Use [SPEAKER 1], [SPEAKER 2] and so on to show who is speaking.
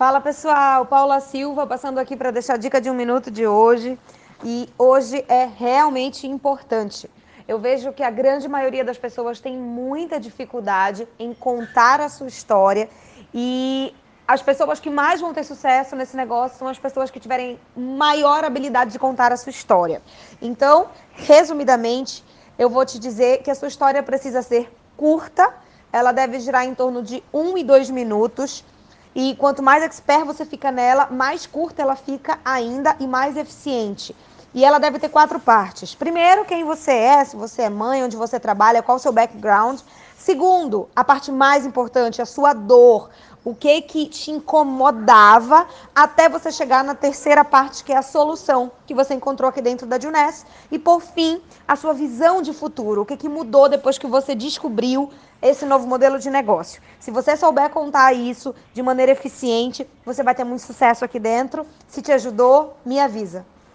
[SPEAKER 1] Fala pessoal, Paula Silva passando aqui para deixar a dica de um minuto de hoje. E hoje é realmente importante. Eu vejo que a grande maioria das pessoas tem muita dificuldade em contar a sua história e as pessoas que mais vão ter sucesso nesse negócio são as pessoas que tiverem maior habilidade de contar a sua história. Então, resumidamente, eu vou te dizer que a sua história precisa ser curta, ela deve girar em torno de um e dois minutos. E quanto mais expert você fica nela, mais curta ela fica ainda e mais eficiente. E ela deve ter quatro partes. Primeiro, quem você é, se você é mãe, onde você trabalha, qual o seu background. Segundo, a parte mais importante, a sua dor. O que que te incomodava até você chegar na terceira parte, que é a solução que você encontrou aqui dentro da Juness. E por fim, a sua visão de futuro. O que que mudou depois que você descobriu esse novo modelo de negócio. Se você souber contar isso de maneira eficiente, você vai ter muito sucesso aqui dentro. Se te ajudou, me avisa.